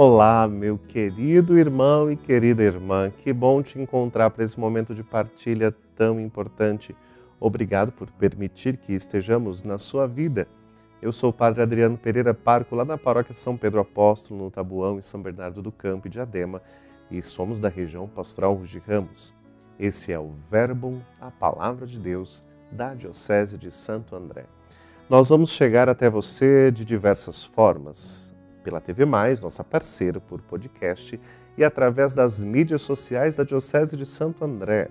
Olá, meu querido irmão e querida irmã, que bom te encontrar para esse momento de partilha tão importante. Obrigado por permitir que estejamos na sua vida. Eu sou o Padre Adriano Pereira Parco, lá na paróquia São Pedro Apóstolo, no Tabuão, em São Bernardo do Campo e Diadema, e somos da região pastoral de Ramos. Esse é o Verbum, a Palavra de Deus, da Diocese de Santo André. Nós vamos chegar até você de diversas formas pela TV Mais, nossa parceira por podcast, e através das mídias sociais da Diocese de Santo André.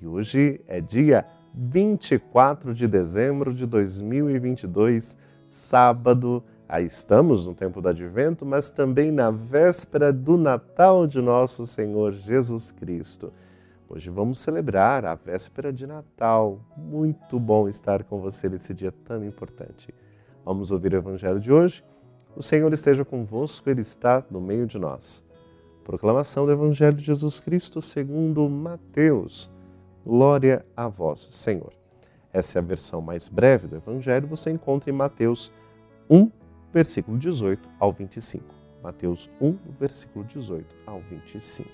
E hoje é dia 24 de dezembro de 2022, sábado. Aí estamos no tempo do advento, mas também na véspera do Natal de nosso Senhor Jesus Cristo. Hoje vamos celebrar a véspera de Natal. Muito bom estar com você nesse dia tão importante. Vamos ouvir o evangelho de hoje o Senhor esteja convosco, Ele está no meio de nós. Proclamação do Evangelho de Jesus Cristo segundo Mateus. Glória a vós, Senhor. Essa é a versão mais breve do Evangelho, você encontra em Mateus 1, versículo 18 ao 25. Mateus 1, versículo 18 ao 25.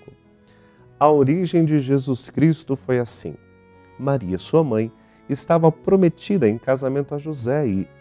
A origem de Jesus Cristo foi assim. Maria, sua mãe, estava prometida em casamento a José e,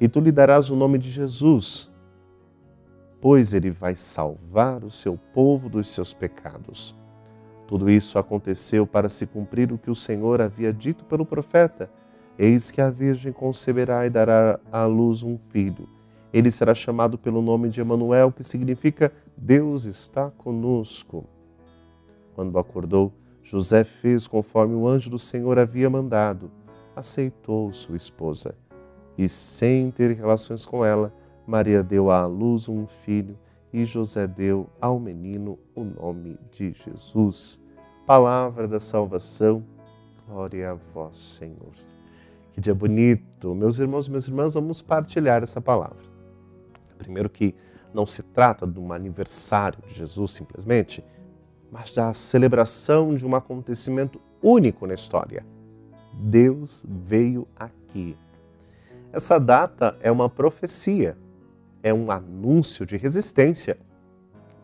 e tu lhe darás o nome de Jesus, pois ele vai salvar o seu povo dos seus pecados. Tudo isso aconteceu para se cumprir o que o Senhor havia dito pelo profeta: Eis que a Virgem conceberá e dará à luz um filho. Ele será chamado pelo nome de Emanuel, que significa Deus está conosco. Quando acordou, José fez conforme o anjo do Senhor havia mandado aceitou sua esposa. E sem ter relações com ela, Maria deu à luz um filho e José deu ao menino o nome de Jesus. Palavra da salvação, glória a vós, Senhor. Que dia bonito! Meus irmãos e minhas irmãs, vamos partilhar essa palavra. Primeiro que não se trata de um aniversário de Jesus simplesmente, mas da celebração de um acontecimento único na história Deus veio aqui. Essa data é uma profecia, é um anúncio de resistência.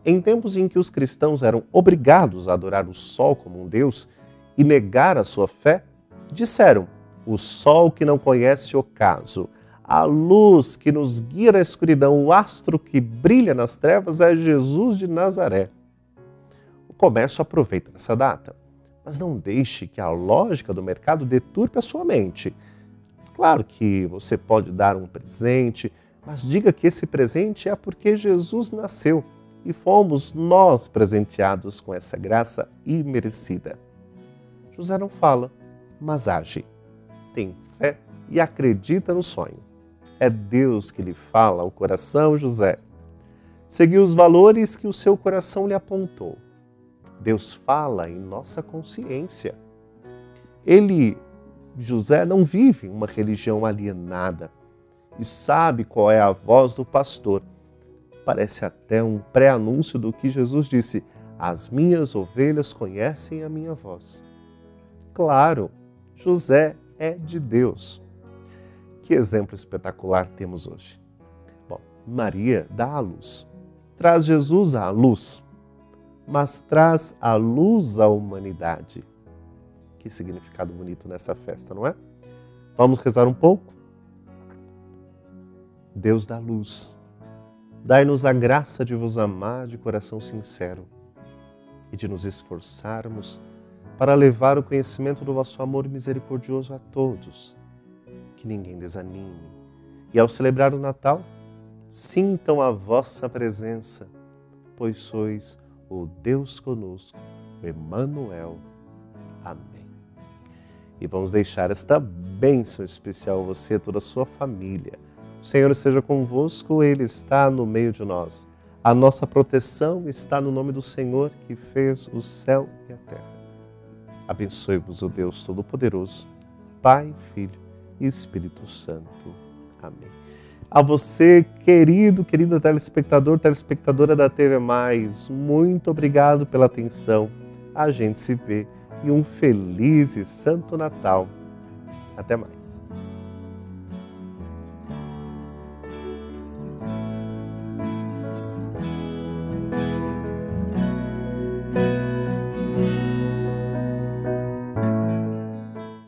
Em tempos em que os cristãos eram obrigados a adorar o sol como um Deus e negar a sua fé, disseram: o sol que não conhece o caso, a luz que nos guia na escuridão, o astro que brilha nas trevas é Jesus de Nazaré. O comércio aproveita essa data mas não deixe que a lógica do mercado deturpe a sua mente. Claro que você pode dar um presente, mas diga que esse presente é porque Jesus nasceu e fomos nós presenteados com essa graça imerecida. José não fala, mas age. Tem fé e acredita no sonho. É Deus que lhe fala ao coração, José. Seguiu os valores que o seu coração lhe apontou Deus fala em nossa consciência. Ele, José, não vive uma religião alienada e sabe qual é a voz do pastor. Parece até um pré-anúncio do que Jesus disse: As minhas ovelhas conhecem a minha voz. Claro, José é de Deus. Que exemplo espetacular temos hoje. Bom, Maria dá a luz, traz Jesus à luz mas traz a luz à humanidade. Que significado bonito nessa festa, não é? Vamos rezar um pouco? Deus da luz, dai-nos a graça de vos amar de coração sincero e de nos esforçarmos para levar o conhecimento do vosso amor misericordioso a todos. Que ninguém desanime. E ao celebrar o Natal, sintam a vossa presença, pois sois o Deus conosco, Emmanuel. Amém. E vamos deixar esta bênção especial a você e toda a sua família. O Senhor esteja convosco, Ele está no meio de nós. A nossa proteção está no nome do Senhor que fez o céu e a terra. Abençoe-vos o Deus Todo-Poderoso, Pai, Filho e Espírito Santo. Amém. A você, querido, querida telespectador, telespectadora da TV Mais, muito obrigado pela atenção. A gente se vê e um feliz e santo Natal. Até mais.